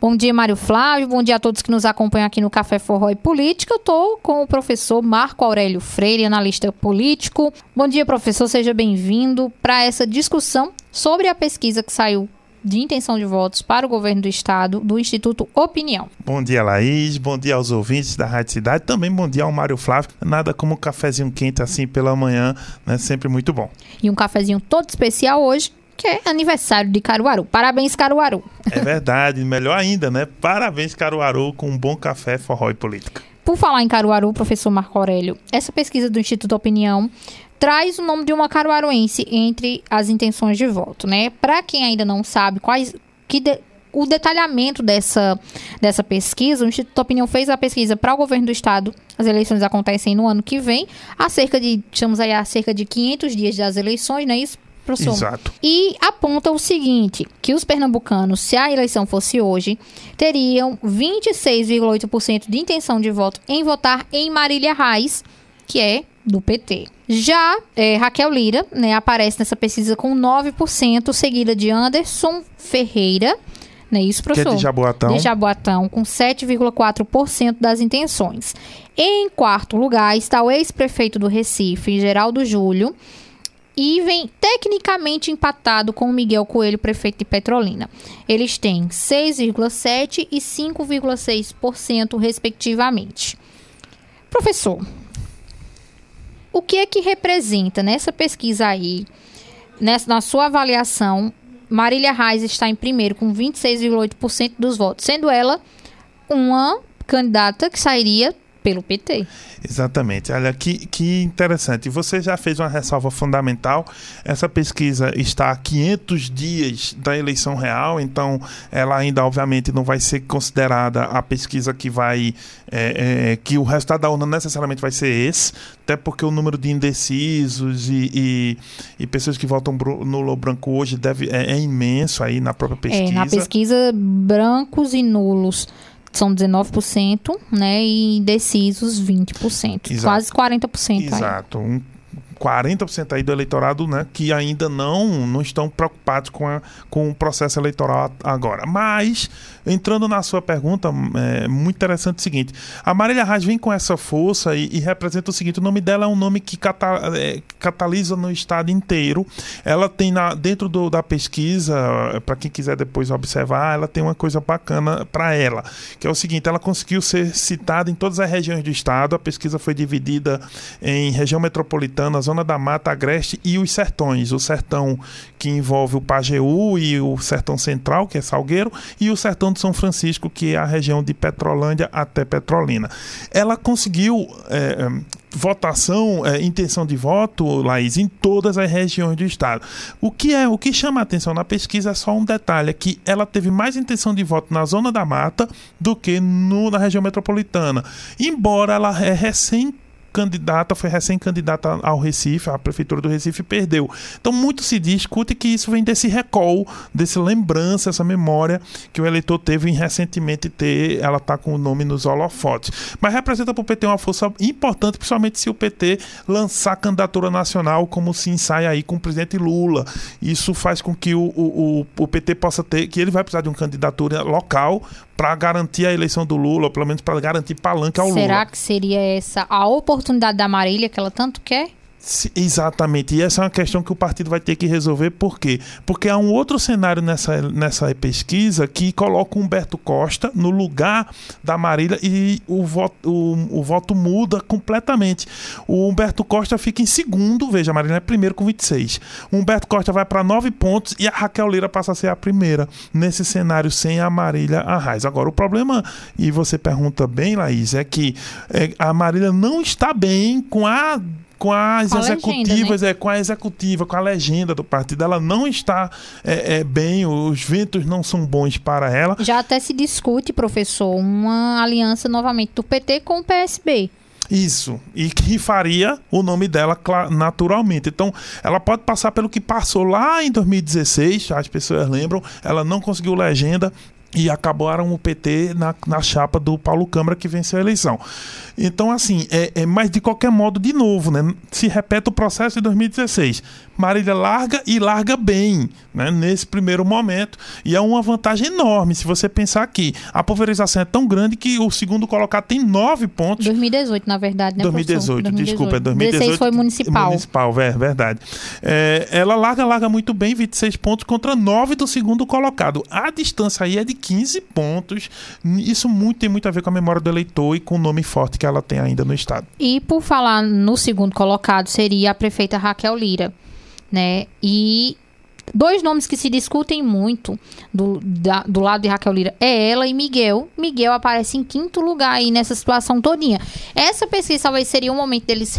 Bom dia, Mário Flávio. Bom dia a todos que nos acompanham aqui no Café Forró e Política. Eu estou com o professor Marco Aurélio Freire, analista político. Bom dia, professor. Seja bem-vindo para essa discussão sobre a pesquisa que saiu de intenção de votos para o governo do estado do Instituto Opinião. Bom dia, Laís. Bom dia aos ouvintes da Rádio Cidade. Também bom dia ao Mário Flávio. Nada como um cafezinho quente assim pela manhã, né? Sempre muito bom. E um cafezinho todo especial hoje, que é aniversário de Caruaru. Parabéns, Caruaru. É verdade. Melhor ainda, né? Parabéns, Caruaru, com um bom café, forró e política. Por falar em Caruaru, professor Marco Aurélio, essa pesquisa do Instituto Opinião traz o nome de uma caruaruense entre as intenções de voto, né? Para quem ainda não sabe quais que de, o detalhamento dessa, dessa pesquisa, o Instituto Opinião fez a pesquisa para o governo do estado. As eleições acontecem no ano que vem, há cerca de, estamos aí há cerca de 500 dias das eleições, não é isso? Professor. Exato. E aponta o seguinte, que os pernambucanos, se a eleição fosse hoje, teriam 26,8% de intenção de voto em votar em Marília Reis, que é do PT. Já é, Raquel Lira né, aparece nessa pesquisa com 9%, seguida de Anderson Ferreira, né, isso, professor? Que é de Jaboatão. De Jaboatão, com 7,4% das intenções. Em quarto lugar está o ex-prefeito do Recife, Geraldo Júlio, vem tecnicamente empatado com o Miguel Coelho, prefeito de Petrolina. Eles têm 6,7% e 5,6%, respectivamente. Professor, o que é que representa nessa pesquisa aí, nessa, na sua avaliação, Marília Reis está em primeiro com 26,8% dos votos, sendo ela uma candidata que sairia pelo PT. Exatamente. Olha, que, que interessante. Você já fez uma ressalva fundamental. Essa pesquisa está a 500 dias da eleição real, então ela ainda, obviamente, não vai ser considerada a pesquisa que vai. É, é, que o resultado da urna necessariamente vai ser esse, até porque o número de indecisos e, e, e pessoas que votam nulo ou branco hoje deve, é, é imenso aí na própria pesquisa. É, na pesquisa, brancos e nulos são 19%, né? E indecisos 20%. Exato. Quase 40%. Exato. Um 40% aí do eleitorado né, que ainda não, não estão preocupados com, a, com o processo eleitoral agora. Mas, entrando na sua pergunta, é muito interessante o seguinte: a Marília Reis vem com essa força e, e, representa o seguinte: o nome dela é um nome que cata, é, catalisa no estado inteiro. Ela tem na, dentro do, da pesquisa, para quem quiser depois observar, ela tem uma coisa bacana para ela, que é o seguinte: ela conseguiu ser citada em todas as regiões do estado. A pesquisa foi dividida em região metropolitana, Zona da Mata Agreste e os sertões. O sertão que envolve o Pajeú e o sertão central, que é Salgueiro, e o sertão de São Francisco, que é a região de Petrolândia até Petrolina. Ela conseguiu é, votação, é, intenção de voto, Laís, em todas as regiões do estado. O que é, o que chama a atenção na pesquisa é só um detalhe, é que ela teve mais intenção de voto na zona da mata do que no, na região metropolitana. Embora ela é recém candidata, foi recém-candidata ao Recife, a prefeitura do Recife perdeu. Então muito se discute que isso vem desse recall, desse lembrança, essa memória que o eleitor teve em recentemente ter, ela tá com o nome nos holofotes. Mas representa para o PT uma força importante, principalmente se o PT lançar candidatura nacional, como se ensaia aí com o presidente Lula. Isso faz com que o, o, o PT possa ter, que ele vai precisar de uma candidatura local para garantir a eleição do Lula, ou pelo menos para garantir palanque ao Será Lula. Será que seria essa a oportunidade da Marília que ela tanto quer? Exatamente, e essa é uma questão que o partido vai ter que resolver, por quê? Porque há um outro cenário nessa, nessa pesquisa que coloca Humberto Costa no lugar da Marília e o voto, o, o voto muda completamente. O Humberto Costa fica em segundo, veja, a Marília é primeiro com 26. O Humberto Costa vai para nove pontos e a Raquel Lira passa a ser a primeira nesse cenário sem a Marília Arraes. Agora, o problema, e você pergunta bem, Laís, é que é, a Marília não está bem com a com as com executivas, legenda, né? é, com a executiva, com a legenda do partido. Ela não está é, é, bem, os ventos não são bons para ela. Já até se discute, professor, uma aliança novamente do PT com o PSB. Isso. E que faria o nome dela naturalmente. Então, ela pode passar pelo que passou lá em 2016, as pessoas lembram, ela não conseguiu legenda, e acabaram o PT na, na chapa do Paulo Câmara que venceu a eleição. Então, assim, é, é, mas de qualquer modo, de novo, né? Se repete o processo de 2016. Marília larga e larga bem, né? Nesse primeiro momento. E é uma vantagem enorme se você pensar aqui. A pulverização é tão grande que o segundo colocado tem nove pontos. 2018, na verdade, né? 2018, 2018. desculpa, é 2018. 16 foi municipal. Municipal, é verdade. É, ela larga, larga muito bem, 26 pontos contra 9 do segundo colocado. A distância aí é de 15 pontos. Isso muito tem muito a ver com a memória do eleitor e com o nome forte que ela tem ainda no estado. E por falar no segundo colocado, seria a prefeita Raquel Lira, né? E dois nomes que se discutem muito do, da, do lado de Raquel Lira é ela e Miguel. Miguel aparece em quinto lugar aí nessa situação todinha. Essa pesquisa talvez seria o momento deles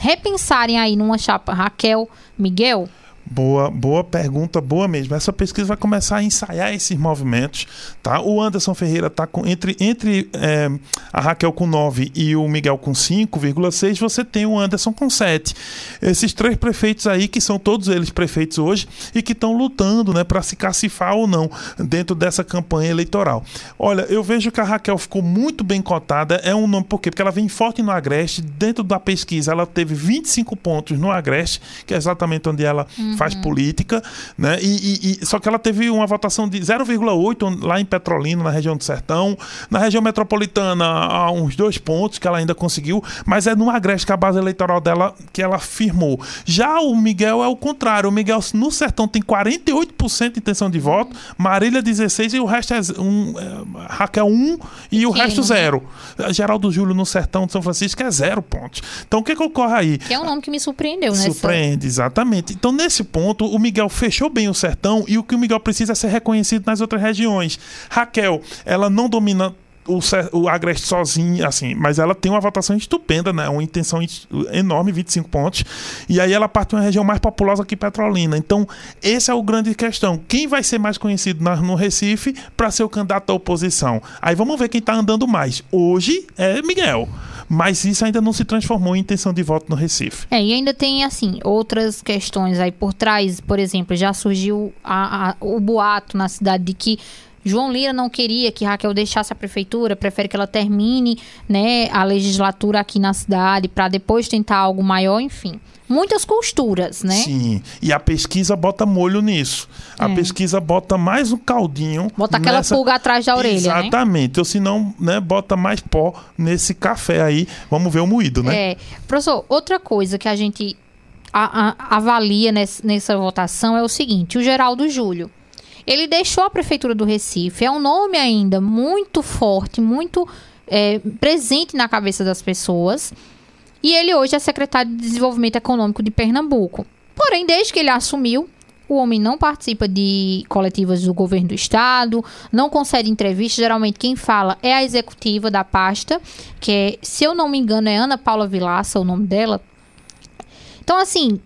repensarem aí numa chapa Raquel, Miguel. Boa, boa pergunta, boa mesmo. Essa pesquisa vai começar a ensaiar esses movimentos, tá? O Anderson Ferreira tá com entre entre é, a Raquel com 9 e o Miguel com 5,6, você tem o Anderson com 7. Esses três prefeitos aí que são todos eles prefeitos hoje e que estão lutando, né, para se cacifar ou não dentro dessa campanha eleitoral. Olha, eu vejo que a Raquel ficou muito bem cotada, é um nome por quê? Porque ela vem forte no Agreste, dentro da pesquisa ela teve 25 pontos no Agreste, que é exatamente onde ela hum faz uhum. política, né? E, e, e, só que ela teve uma votação de 0,8 lá em Petrolina, na região do Sertão. Na região metropolitana, há uns dois pontos que ela ainda conseguiu, mas é no Agreste que a base eleitoral dela que ela firmou. Já o Miguel é o contrário. O Miguel no Sertão tem 48% de intenção de voto, Marília 16 e o resto é um, é, Raquel 1 e o resto zero. Geraldo Júlio no Sertão de São Francisco é zero pontos. Então o que, que ocorre aí? Que é um nome que me surpreendeu, né? Surpreende, exatamente. Então nesse ponto, o Miguel fechou bem o sertão e o que o Miguel precisa é ser reconhecido nas outras regiões. Raquel, ela não domina o, o Agreste sozinho, assim, mas ela tem uma votação estupenda, né? Uma intenção enorme, 25 pontos. E aí ela parte de uma região mais populosa que Petrolina. Então, esse é o grande questão. Quem vai ser mais conhecido na, no Recife para ser o candidato da oposição? Aí vamos ver quem está andando mais. Hoje é Miguel mas isso ainda não se transformou em intenção de voto no Recife. É, e ainda tem, assim, outras questões aí por trás. Por exemplo, já surgiu a, a, o boato na cidade de que João Lira não queria que Raquel deixasse a prefeitura, prefere que ela termine né, a legislatura aqui na cidade para depois tentar algo maior, enfim muitas costuras, né? Sim. E a pesquisa bota molho nisso. A é. pesquisa bota mais um caldinho. Bota aquela nessa... pulga atrás da orelha. Né? Exatamente. Né? Ou senão, né, bota mais pó nesse café aí. Vamos ver o moído, né? É. Professor, outra coisa que a gente a, a, avalia nessa, nessa votação é o seguinte: o Geraldo Júlio. Ele deixou a prefeitura do Recife. É um nome ainda muito forte, muito é, presente na cabeça das pessoas. E ele hoje é secretário de Desenvolvimento Econômico de Pernambuco. Porém, desde que ele assumiu, o homem não participa de coletivas do governo do estado, não concede entrevistas. Geralmente quem fala é a executiva da pasta, que é, se eu não me engano, é Ana Paula Vilaça, o nome dela. Então, assim,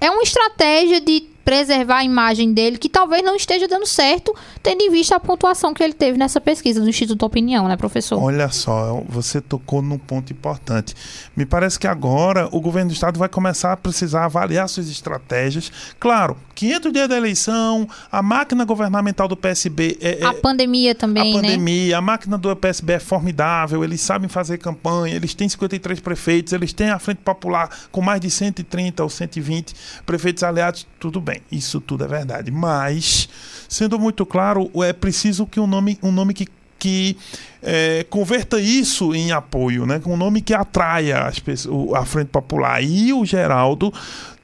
é uma estratégia de preservar a imagem dele, que talvez não esteja dando certo, tendo em vista a pontuação que ele teve nessa pesquisa do Instituto Opinião, né, professor? Olha só, você tocou num ponto importante. Me parece que agora o governo do estado vai começar a precisar avaliar suas estratégias. Claro, 500 dias da eleição, a máquina governamental do PSB é, é a pandemia também, a né? pandemia, né? a máquina do PSB é formidável, eles sabem fazer campanha, eles têm 53 prefeitos, eles têm a Frente Popular com mais de 130 ou 120 prefeitos aliados, tudo bem bem, isso tudo é verdade. Mas, sendo muito claro, é preciso que um nome, um nome que que é, converta isso em apoio, né? Um nome que atraia as pessoas, a Frente Popular. E o Geraldo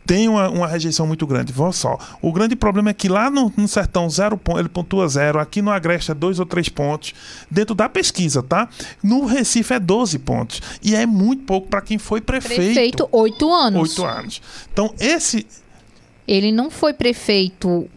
tem uma, uma, rejeição muito grande. Vou só. O grande problema é que lá no, no Sertão zero ele pontua zero, aqui no Agreste é dois ou três pontos, dentro da pesquisa, tá? No Recife é 12 pontos. E é muito pouco para quem foi prefeito. Prefeito, oito anos. Oito anos. Então, esse ele não foi prefeito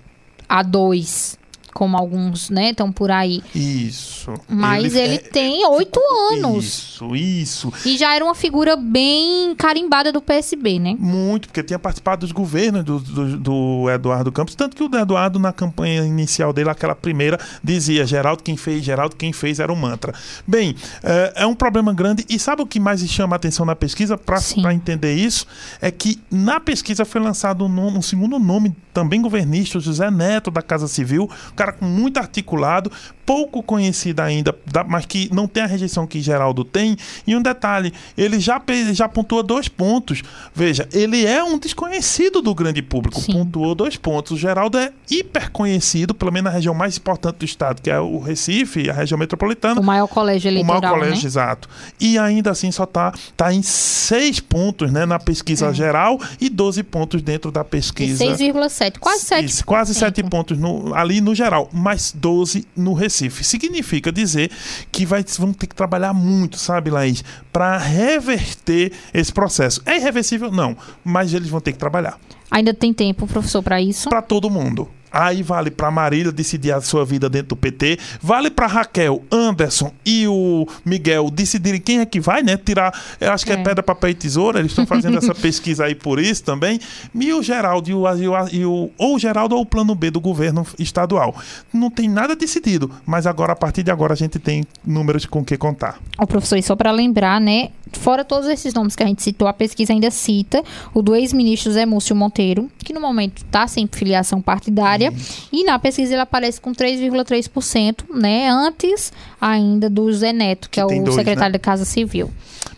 a dois como alguns, né, estão por aí. Isso. Mas ele, ele é, tem oito anos. Isso, isso. E já era uma figura bem carimbada do PSB, né? Muito, porque tinha participado dos governos do, do, do, Eduardo Campos, tanto que o Eduardo, na campanha inicial dele, aquela primeira, dizia, Geraldo quem fez, Geraldo quem fez, era o mantra. Bem, é, é um problema grande, e sabe o que mais chama a atenção na pesquisa, para entender isso? É que na pesquisa foi lançado um, um segundo nome, também governista, José Neto, da Casa Civil, o cara muito articulado, pouco conhecido ainda, mas que não tem a rejeição que Geraldo tem. E um detalhe, ele já, já pontua dois pontos. Veja, ele é um desconhecido do grande público, Sim. pontuou dois pontos. O Geraldo é hiper conhecido, pelo menos na região mais importante do estado, que é o Recife, a região metropolitana. O maior colégio eleitoral, O maior colégio, né? exato. E ainda assim só está tá em seis pontos né, na pesquisa é. geral e 12 pontos dentro da pesquisa. 6,7, quase 7. quase 7 pontos no, ali no geral, mas 12 no Recife. Significa dizer que vai, vão ter que trabalhar muito, sabe, Laís, para reverter esse processo. É irreversível? Não, mas eles vão ter que trabalhar. Ainda tem tempo, professor, para isso? Para todo mundo. Aí vale para Marília decidir a sua vida dentro do PT, vale para Raquel, Anderson e o Miguel decidirem quem é que vai, né? Tirar, eu acho que é, é pedra, papel e tesoura, eles estão fazendo essa pesquisa aí por isso também. E o Geraldo e o, e o, e o ou o Geraldo ou o plano B do governo estadual. Não tem nada decidido, mas agora a partir de agora a gente tem números com que contar. O professor, e só para lembrar, né, fora todos esses nomes que a gente citou, a pesquisa ainda cita o do ex-ministro Zé Múcio Monteiro, que no momento está sem filiação partidária área. E na pesquisa ele aparece com 3,3%, né? Antes ainda do Zé Neto, que, que é o dois, secretário né? da Casa Civil.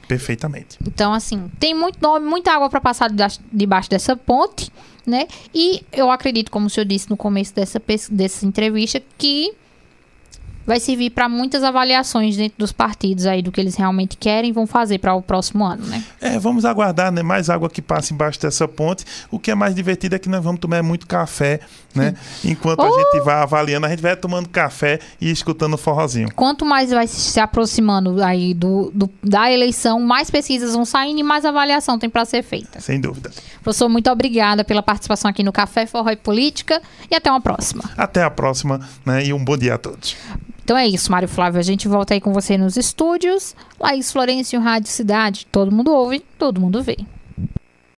Perfeitamente. Então, assim, tem muito nome, muita água para passar debaixo dessa ponte, né? E eu acredito, como o senhor disse no começo dessa, dessa entrevista, que vai servir para muitas avaliações dentro dos partidos aí do que eles realmente querem e vão fazer para o próximo ano, né? É, vamos aguardar, né? Mais água que passa embaixo dessa ponte. O que é mais divertido é que nós vamos tomar muito café, né? Enquanto a gente vai avaliando, a gente vai tomando café e escutando forrozinho. Quanto mais vai se aproximando aí do, do da eleição, mais pesquisas vão saindo e mais avaliação tem para ser feita. Sem dúvida. Professor, muito obrigada pela participação aqui no Café Forró e Política e até uma próxima. Até a próxima, né? E um bom dia a todos. Então é isso, Mário Flávio. A gente volta aí com você nos estúdios. Laís Florencio, Rádio Cidade. Todo mundo ouve, todo mundo vê.